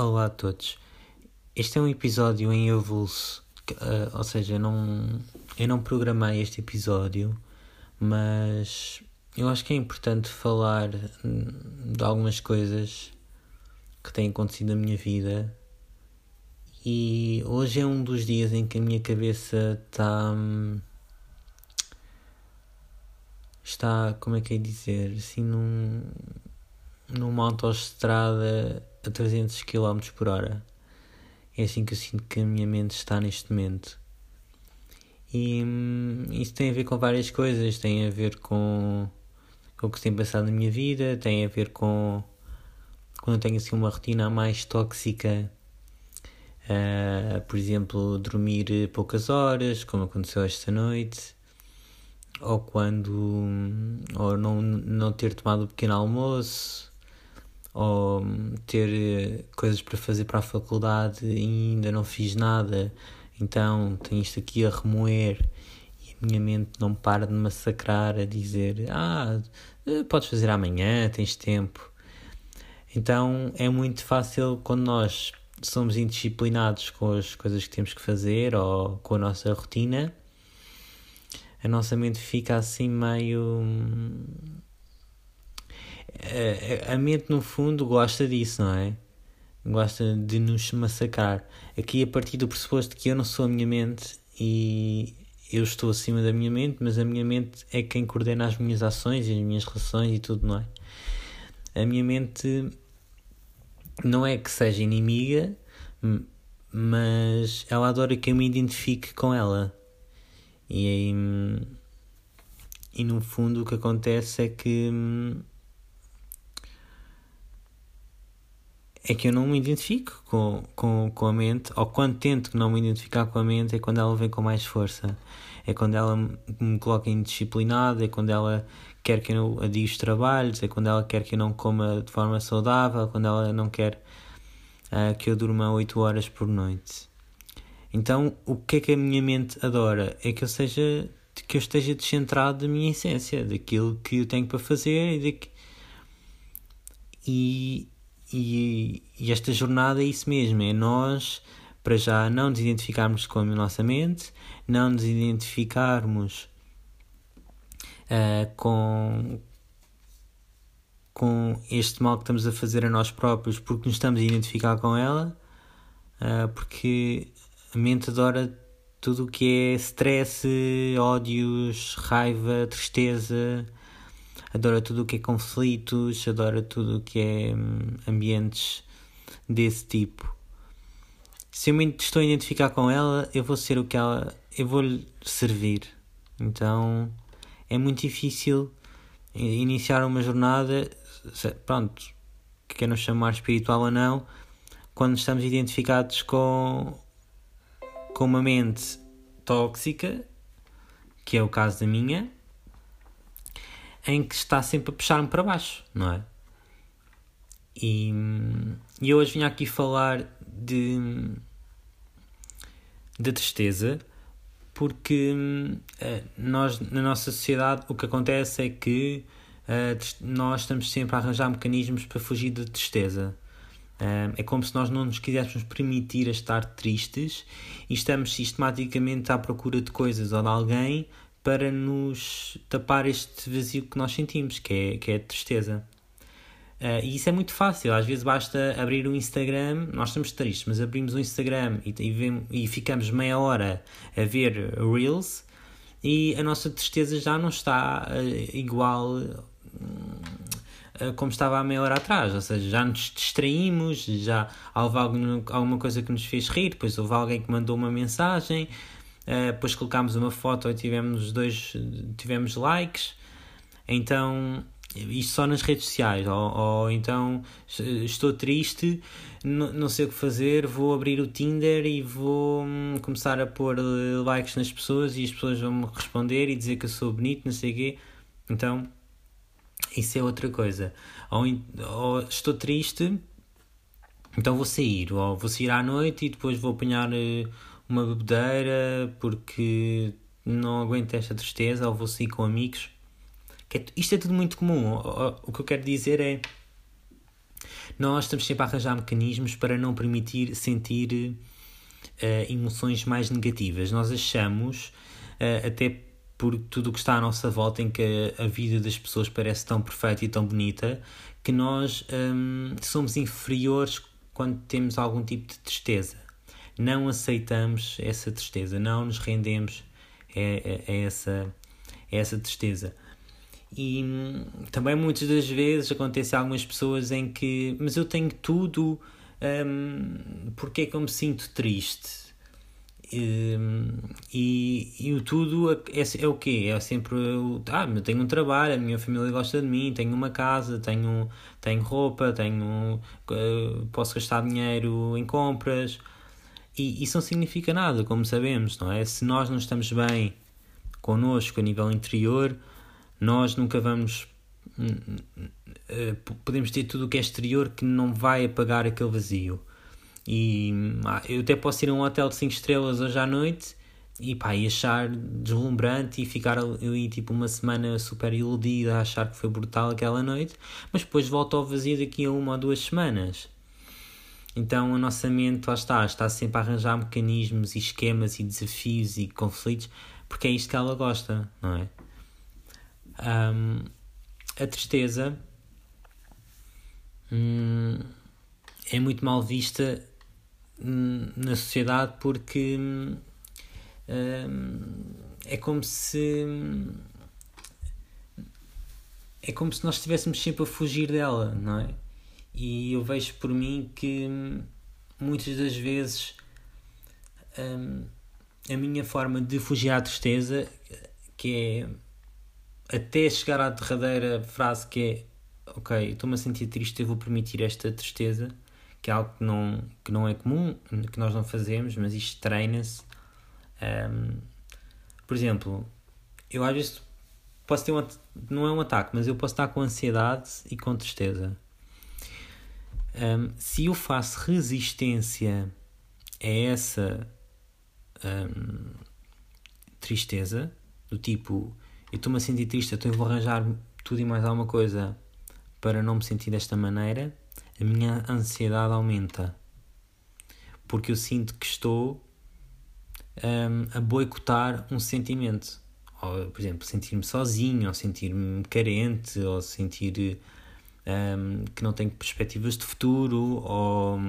Olá a todos. Este é um episódio em avulso, uh, ou seja, não, eu não programei este episódio, mas eu acho que é importante falar de algumas coisas que têm acontecido na minha vida. E hoje é um dos dias em que a minha cabeça está. Está, como é que é dizer? Assim, num, numa autoestrada a 300 km por hora. É assim que eu sinto que a minha mente está neste momento. E hum, isso tem a ver com várias coisas. Tem a ver com, com o que tem passado na minha vida, tem a ver com quando eu tenho assim uma rotina mais tóxica. Uh, por exemplo, dormir poucas horas, como aconteceu esta noite, ou quando ou não, não ter tomado o pequeno almoço, ou ter eh, coisas para fazer para a faculdade e ainda não fiz nada, então tenho isto aqui a remoer e a minha mente não para de massacrar a dizer: Ah, eh, podes fazer amanhã, tens tempo. Então é muito fácil quando nós somos indisciplinados com as coisas que temos que fazer ou com a nossa rotina, a nossa mente fica assim meio a, a mente no fundo gosta disso, não é? Gosta de nos massacrar. Aqui a partir do pressuposto que eu não sou a minha mente e eu estou acima da minha mente, mas a minha mente é quem coordena as minhas ações e as minhas relações e tudo, não é? A minha mente não é que seja inimiga, mas ela adora que eu me identifique com ela. E aí, e no fundo o que acontece é que é que eu não me identifico com, com, com a mente, ou quando tento não me identificar com a mente, é quando ela vem com mais força. É quando ela me coloca indisciplinado, é quando ela quer que eu adie os trabalhos, é quando ela quer que eu não coma de forma saudável, quando ela não quer uh, que eu durma 8 horas por noite. Então, o que é que a minha mente adora? É que eu seja que eu esteja descentrado da minha essência, daquilo que eu tenho para fazer e, de... e e, e esta jornada é isso mesmo, é nós, para já, não nos identificarmos com a nossa mente, não nos identificarmos uh, com, com este mal que estamos a fazer a nós próprios porque nos estamos a identificar com ela, uh, porque a mente adora tudo o que é stress, ódios, raiva, tristeza, adora tudo o que é conflitos, adora tudo o que é hum, ambientes desse tipo. Se eu me estou a identificar com ela, eu vou ser o que ela. eu vou lhe servir. Então é muito difícil iniciar uma jornada, pronto, que queiram chamar espiritual ou não, quando estamos identificados com, com uma mente tóxica, que é o caso da minha, em que está sempre a puxar-me para baixo, não é? E, e eu hoje vim aqui falar de, de tristeza, porque uh, nós, na nossa sociedade, o que acontece é que uh, nós estamos sempre a arranjar mecanismos para fugir da tristeza. Uh, é como se nós não nos quiséssemos permitir a estar tristes e estamos sistematicamente à procura de coisas ou de alguém para nos tapar este vazio que nós sentimos, que é, que é a tristeza. Uh, e isso é muito fácil, às vezes basta abrir o Instagram, nós estamos tristes, mas abrimos o Instagram e, e, vemos, e ficamos meia hora a ver Reels e a nossa tristeza já não está uh, igual uh, como estava há meia hora atrás, ou seja, já nos distraímos, já houve alguma coisa que nos fez rir, depois houve alguém que mandou uma mensagem, uh, depois colocámos uma foto e tivemos dois tivemos likes. Então isto só nas redes sociais. Ou, ou então estou triste não sei o que fazer vou abrir o Tinder e vou hum, começar a pôr likes nas pessoas e as pessoas vão me responder e dizer que eu sou bonito não sei o quê. Então isso é outra coisa. Ou, ou estou triste então vou sair, ou vou sair à noite e depois vou apanhar uh, uma bebedeira porque não aguento esta tristeza ou vou sair com amigos. É isto é tudo muito comum. O, que eu quero dizer é nós estamos sempre a arranjar mecanismos para não permitir sentir uh, emoções mais negativas. Nós achamos, uh, até por tudo o que está à nossa volta, em que a, a, vida das pessoas parece tão perfeita e tão bonita, que nós um, somos inferiores quando temos algum tipo de tristeza. Não aceitamos essa tristeza, não nos rendemos a, a, a essa, a essa tristeza. E hum, também muitas das vezes acontece a algumas pessoas em que, mas eu tenho tudo, um, porque é que eu me sinto triste? E, e o tudo é, é o quê? É sempre ah, eu tenho um trabalho, a minha família gosta de mim, tenho uma casa, tenho, tenho roupa, tenho, uh, posso gastar dinheiro em compras. E isso não significa nada, como sabemos, não é? Se nós não estamos bem connosco a nível interior, nós nunca vamos. Hum, hum, eh, podemos ter tudo o que é exterior que não vai apagar aquele vazio. E ah, eu até posso ir a um hotel de 5 estrelas hoje à noite e, pá, e achar deslumbrante e ficar ali tipo uma semana super iludida a achar que foi brutal aquela noite, mas depois volta ao vazio daqui a uma ou duas semanas. Então a nossa mente lá está, está sempre a arranjar mecanismos e esquemas e desafios e conflitos porque é isto que ela gosta, não é? Um, a tristeza hum, é muito mal vista hum, na sociedade porque hum, é como se é como se nós estivéssemos sempre a fugir dela, não é? E eu vejo por mim que muitas das vezes a minha forma de fugir à tristeza, que é até chegar à derradeira frase que é ok, estou-me a sentir triste, eu vou permitir esta tristeza, que é algo que não, que não é comum, que nós não fazemos, mas isto treina-se. Um, por exemplo, eu às vezes posso ter um não é um ataque, mas eu posso estar com ansiedade e com tristeza. Um, se eu faço resistência a essa um, tristeza, do tipo eu estou-me a sentir triste, então eu vou arranjar tudo e mais alguma coisa para não me sentir desta maneira, a minha ansiedade aumenta. Porque eu sinto que estou um, a boicotar um sentimento. Ou, por exemplo, sentir-me sozinho, ou sentir-me carente, ou sentir um, que não tenho perspectivas de futuro, ou,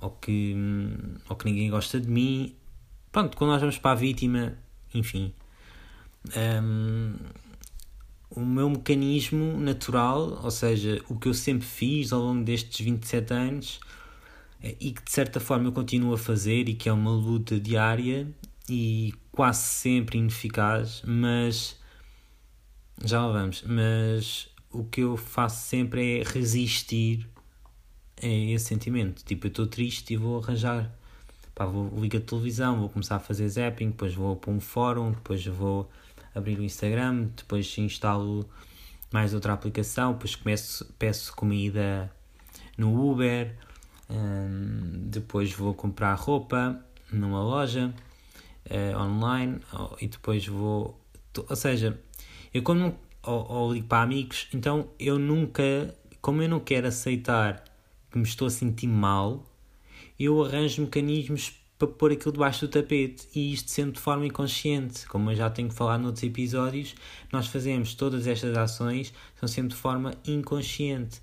ou, que, ou que ninguém gosta de mim. Pronto, quando nós vamos para a vítima, enfim, um, o meu mecanismo natural, ou seja, o que eu sempre fiz ao longo destes 27 anos eh, e que de certa forma eu continuo a fazer e que é uma luta diária e quase sempre ineficaz, mas já lá vamos, mas o que eu faço sempre é resistir a esse sentimento. Tipo, eu estou triste e vou arranjar. Pá, vou ligar a televisão, vou começar a fazer zapping, depois vou para um fórum, depois vou abrir o Instagram, depois instalo mais outra aplicação, depois começo, peço comida no Uber, um, depois vou comprar roupa numa loja uh, online e depois vou. Ou seja, eu como ou, ou ligo para amigos, então eu nunca, como eu não quero aceitar que me estou a sentir mal, eu arranjo mecanismos para pôr aquilo debaixo do tapete e isto sempre de forma inconsciente. Como eu já tenho falado noutros episódios, nós fazemos todas estas ações, são sempre de forma inconsciente.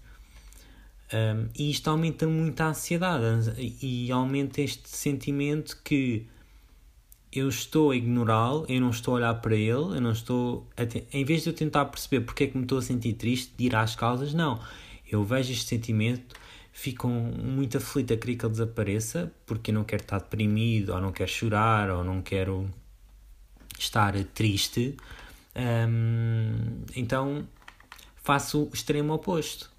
Um, e isto aumenta muito a ansiedade e aumenta este sentimento que eu estou a ignorá-lo, eu não estou a olhar para ele, eu não estou. Em vez de eu tentar perceber porque é que me estou a sentir triste, de ir às causas, não. Eu vejo este sentimento ficam muito aflita, queria que ele desapareça, porque eu não quero estar deprimido, ou não quero chorar, ou não quero estar triste. Um, então faço o extremo oposto.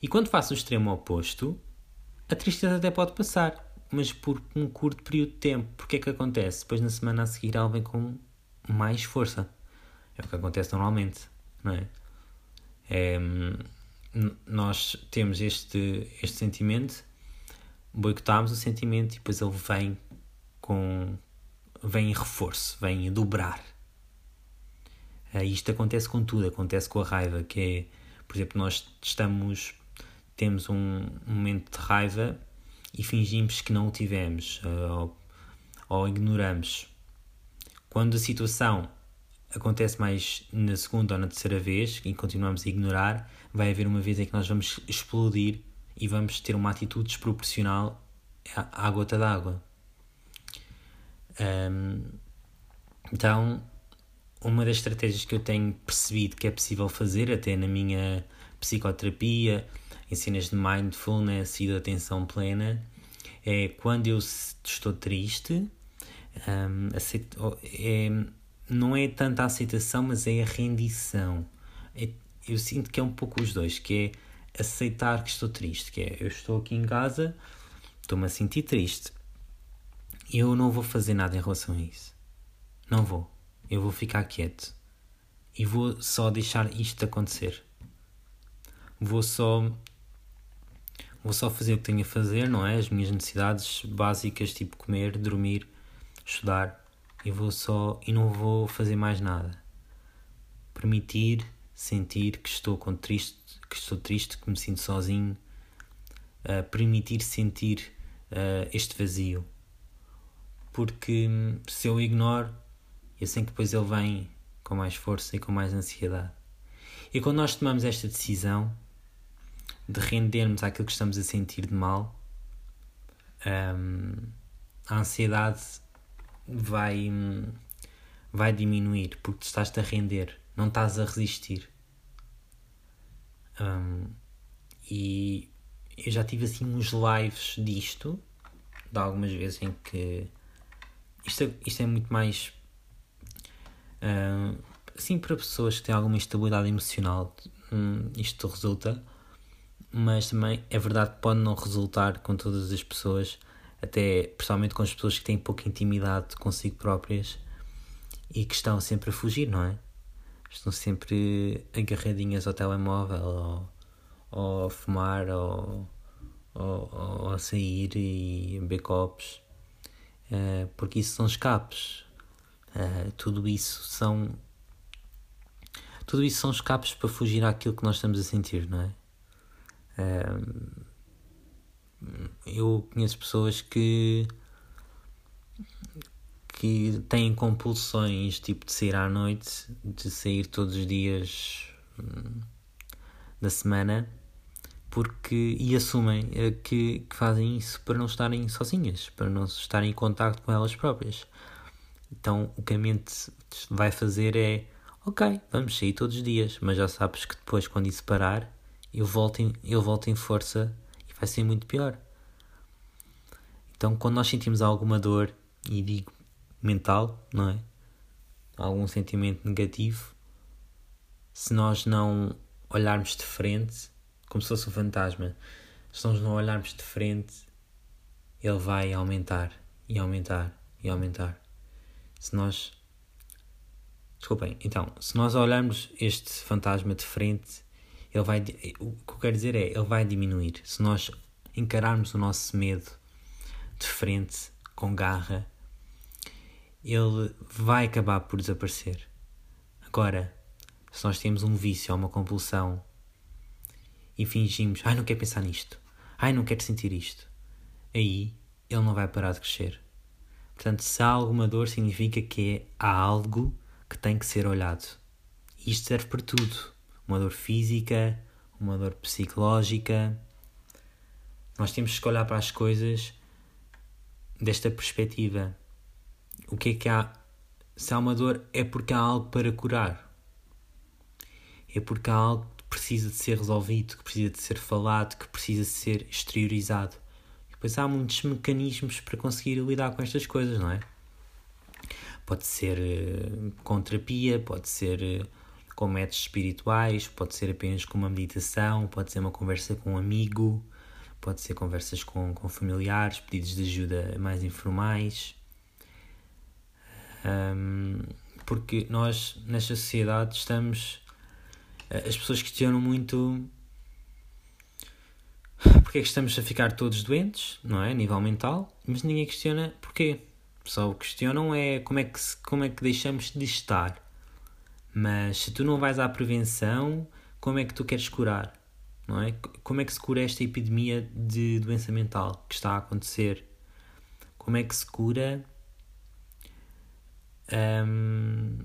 E quando faço o extremo oposto, a tristeza até pode passar, mas por um curto período de tempo. Porque é que acontece? Depois na semana a seguir ela vem com mais força. É o que acontece normalmente, não é? é nós temos este, este sentimento, boicotamos o sentimento e depois ele vem com vem em reforço, vem a dobrar. Uh, isto acontece com tudo, acontece com a raiva, que é, por exemplo, nós estamos temos um momento de raiva e fingimos que não o tivemos uh, ou, ou ignoramos. Quando a situação acontece mais na segunda ou na terceira vez e continuamos a ignorar, vai haver uma vez em que nós vamos explodir e vamos ter uma atitude desproporcional à gota d'água. Um, então, uma das estratégias que eu tenho percebido que é possível fazer, até na minha psicoterapia, em cenas de mindfulness e de atenção plena, é quando eu estou triste, um, aceito, é, não é tanto a aceitação, mas é a rendição. É, eu sinto que é um pouco os dois, que é aceitar que estou triste, que é eu estou aqui em casa, estou-me a sentir triste. Eu não vou fazer nada em relação a isso. Não vou. Eu vou ficar quieto. E vou só deixar isto acontecer. Vou só vou só fazer o que tenho a fazer, não é? As minhas necessidades básicas, tipo comer, dormir, estudar, e vou só e não vou fazer mais nada. Permitir sentir que estou com triste, que estou triste, que me sinto sozinho, uh, permitir sentir uh, este vazio. Porque hum, se eu ignoro, eu sei que depois ele vem com mais força e com mais ansiedade. E quando nós tomamos esta decisão, de rendermos àquilo que estamos a sentir de mal, um, a ansiedade vai, vai diminuir porque tu estás a render, não estás a resistir. Um, e eu já tive assim uns lives disto, de algumas vezes em que isto, é, isto é muito mais um, assim para pessoas que têm alguma instabilidade emocional, um, isto resulta mas também é verdade que pode não resultar com todas as pessoas, até principalmente com as pessoas que têm pouca intimidade consigo próprias e que estão sempre a fugir, não é? Estão sempre agarradinhas ao telemóvel ou, ou a fumar ou, ou, ou a sair e beber copos, uh, porque isso são escapes. Uh, tudo isso são tudo isso são escapes para fugir àquilo que nós estamos a sentir, não é? Eu conheço pessoas que que têm compulsões tipo de sair à noite, de sair todos os dias hum, da semana, porque e assumem eh, que, que fazem isso para não estarem sozinhas, para não estarem em contacto com elas próprias. Então o que a mente vai fazer é ok, vamos sair todos os dias, mas já sabes que depois quando isso parar eu volto em, eu volto em força e vai ser muito pior. Então, quando nós sentimos alguma dor, e digo mental, não é? Algum sentimento negativo, se nós não olharmos de frente, como se fosse um fantasma, se nós não olharmos de frente, ele vai aumentar e aumentar e aumentar. Se nós. Desculpem, então, se nós olharmos este fantasma de frente, ele vai, o que eu quero dizer é, ele vai diminuir. Se nós encararmos o nosso medo de frente, com garra, ele vai acabar por desaparecer. Agora, se nós temos um vício ou uma compulsão e fingimos, ai, não quero pensar nisto, ai, não quero sentir isto, aí ele não vai parar de crescer. Portanto, se há alguma dor, significa que é, há algo que tem que ser olhado. E isto serve para tudo uma dor física, uma dor psicológica. Nós temos que olhar para as coisas desta perspectiva. O que é que há? Se há uma dor, é porque há algo para curar. É porque há algo que precisa de ser resolvido, que precisa de ser falado, que precisa de ser exteriorizado. E depois há muitos mecanismos para conseguir lidar com estas coisas, não é? Pode ser uh, com terapia, pode ser uh, com métodos espirituais, pode ser apenas com uma meditação, pode ser uma conversa com um amigo, pode ser conversas com, com familiares, pedidos de ajuda mais informais. Um, porque nós, nesta sociedade, estamos. As pessoas questionam muito porque é que estamos a ficar todos doentes, não é? A nível mental, mas ninguém questiona porquê. Só questionam é como é que, como é que deixamos de estar. Mas se tu não vais à prevenção, como é que tu queres curar? não é? Como é que se cura esta epidemia de doença mental que está a acontecer? Como é que se cura um,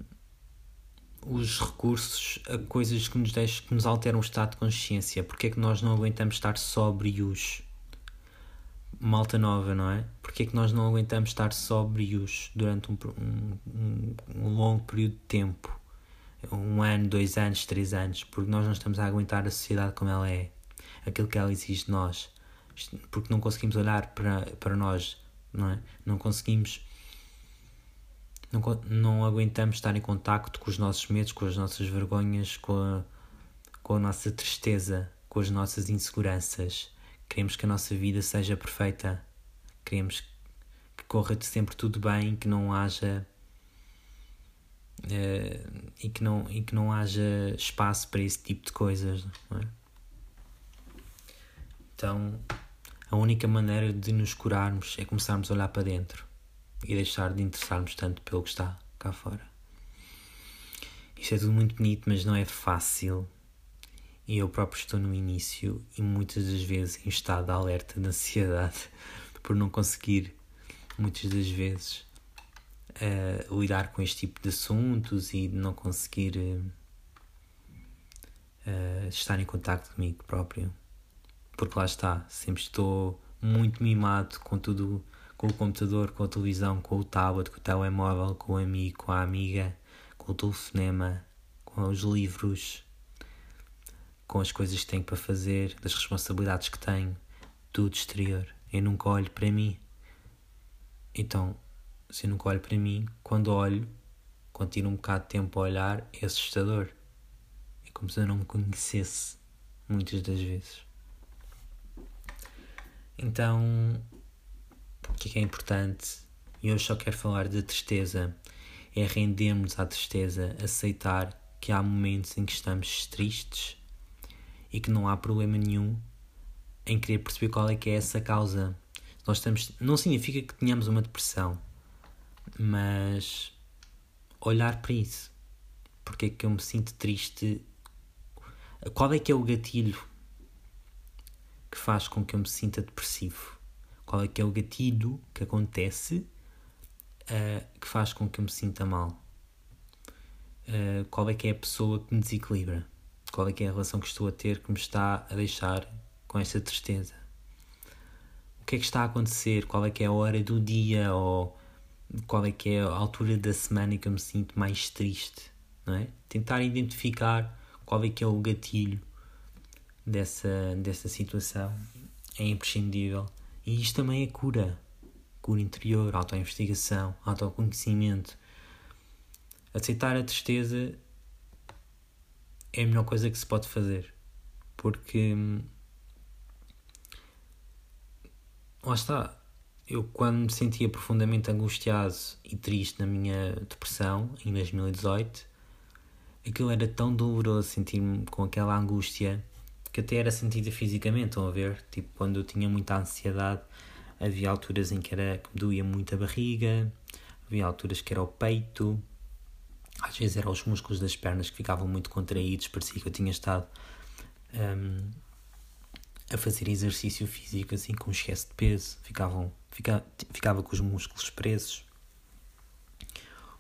os recursos a coisas que nos deixam, que nos alteram o estado de consciência? Porque é que nós não aguentamos estar sóbrios? Malta nova, não é? Porque é que nós não aguentamos estar sóbrios durante um, um, um longo período de tempo? Um ano, dois anos, três anos, porque nós não estamos a aguentar a sociedade como ela é, aquilo que ela exige de nós, porque não conseguimos olhar para, para nós, não é? Não conseguimos, não, não aguentamos estar em contacto com os nossos medos, com as nossas vergonhas, com a, com a nossa tristeza, com as nossas inseguranças. Queremos que a nossa vida seja perfeita, queremos que corra sempre tudo bem, que não haja uh, e, que não, e que não haja espaço para esse tipo de coisas. É? Então, a única maneira de nos curarmos é começarmos a olhar para dentro e deixar de interessarmos tanto pelo que está cá fora. Isto é tudo muito bonito, mas não é fácil. E eu próprio estou no início e muitas das vezes em estado de alerta, de ansiedade, por não conseguir, muitas das vezes, uh, lidar com este tipo de assuntos e não conseguir uh, estar em contato comigo próprio. Porque lá está, sempre estou muito mimado com tudo, com o computador, com a televisão, com o tablet, com o telemóvel, com o amigo, com a amiga, com o telefonema, com os livros, com as coisas que tenho para fazer, das responsabilidades que tenho, tudo exterior. Eu nunca olho para mim. Então, se eu nunca olho para mim, quando olho, continuo um bocado de tempo a olhar, é assustador. É como se eu não me conhecesse, muitas das vezes. Então, o que é que é importante? E hoje só quero falar da tristeza. É rendermos à tristeza, aceitar que há momentos em que estamos tristes e que não há problema nenhum em querer perceber qual é que é essa causa. Nós estamos, não significa que tenhamos uma depressão mas olhar para isso. Porque é que eu me sinto triste? Qual é que é o gatilho que faz com que eu me sinta depressivo? Qual é que é o gatilho que acontece uh, que faz com que eu me sinta mal? Uh, qual é que é a pessoa que me desequilibra? Qual é que é a relação que estou a ter que me está a deixar com esta tristeza? O que é que está a acontecer? Qual é que é a hora do dia ou qual é que é a altura da semana que eu me sinto mais triste, não é? Tentar identificar qual é que é o gatilho dessa, dessa situação é imprescindível. E isto também é cura. Cura interior, autoinvestigação, autoconhecimento. Aceitar a tristeza é a melhor coisa que se pode fazer. Porque hum, lá está, eu quando me sentia profundamente angustiado e triste na minha depressão, em 2018, aquilo era tão doloroso sentir-me com aquela angústia que até era sentida fisicamente, estão a ver? Tipo, quando eu tinha muita ansiedade, havia alturas em que, era, que me doía muito a barriga, havia alturas que era o peito, às vezes eram os músculos das pernas que ficavam muito contraídos, parecia que eu tinha estado um, a fazer exercício físico assim com excesso de peso, ficavam, fica, ficava com os músculos presos,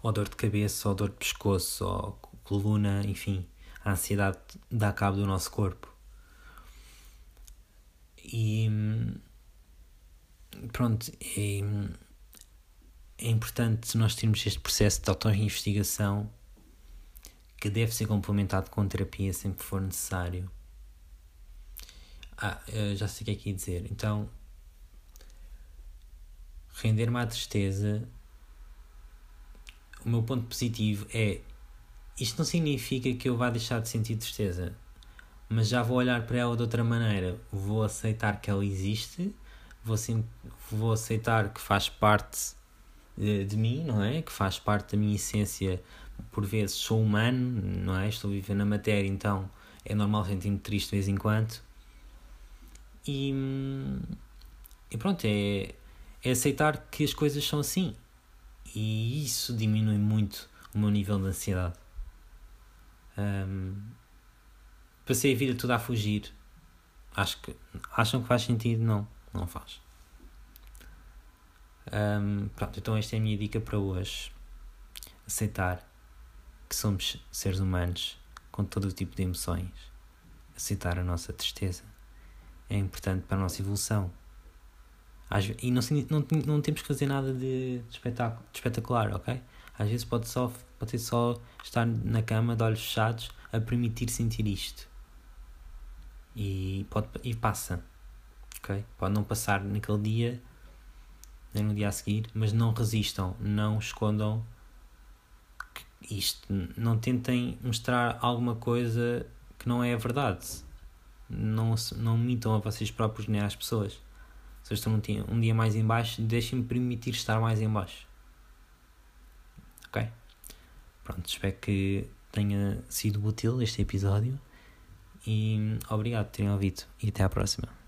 ou dor de cabeça, ou dor de pescoço, ou coluna, enfim, a ansiedade dá cabo do nosso corpo. E pronto, é, é importante nós termos este processo de auto-investigação que deve ser complementado com terapia sempre que for necessário ah, já sei o que é que ia dizer. Então, render-me à tristeza. O meu ponto positivo é. Isto não significa que eu vá deixar de sentir tristeza, mas já vou olhar para ela de outra maneira. Vou aceitar que ela existe, vou, vou aceitar que faz parte de, de mim, não é? Que faz parte da minha essência. Por vezes sou humano, não é? Estou viver na matéria, então é normal sentir-me triste de vez em quando e, e pronto, é, é aceitar que as coisas são assim. E isso diminui muito o meu nível de ansiedade. Um, passei a vida toda a fugir acho que acham que faz sentido? Não, não faz. Um, pronto, então esta é a minha dica para hoje. Aceitar que somos seres humanos com todo o tipo de emoções. Aceitar a nossa tristeza é importante para a nossa evolução. E não, não, não temos que fazer nada de, espetáculo, de espetacular, ok? Às vezes pode, só, pode ser só estar na cama de olhos fechados a permitir sentir isto. E, pode, e passa, ok? Pode não passar naquele dia, nem no dia a seguir, mas não resistam, não escondam isto. Não tentem mostrar alguma coisa que não é a verdade. Não, não mintam a vocês próprios nem às pessoas se estou um dia, um dia mais em baixo, deixem-me permitir estar mais em baixo. Ok? Pronto, espero que tenha sido útil este episódio e obrigado por terem ouvido e até à próxima.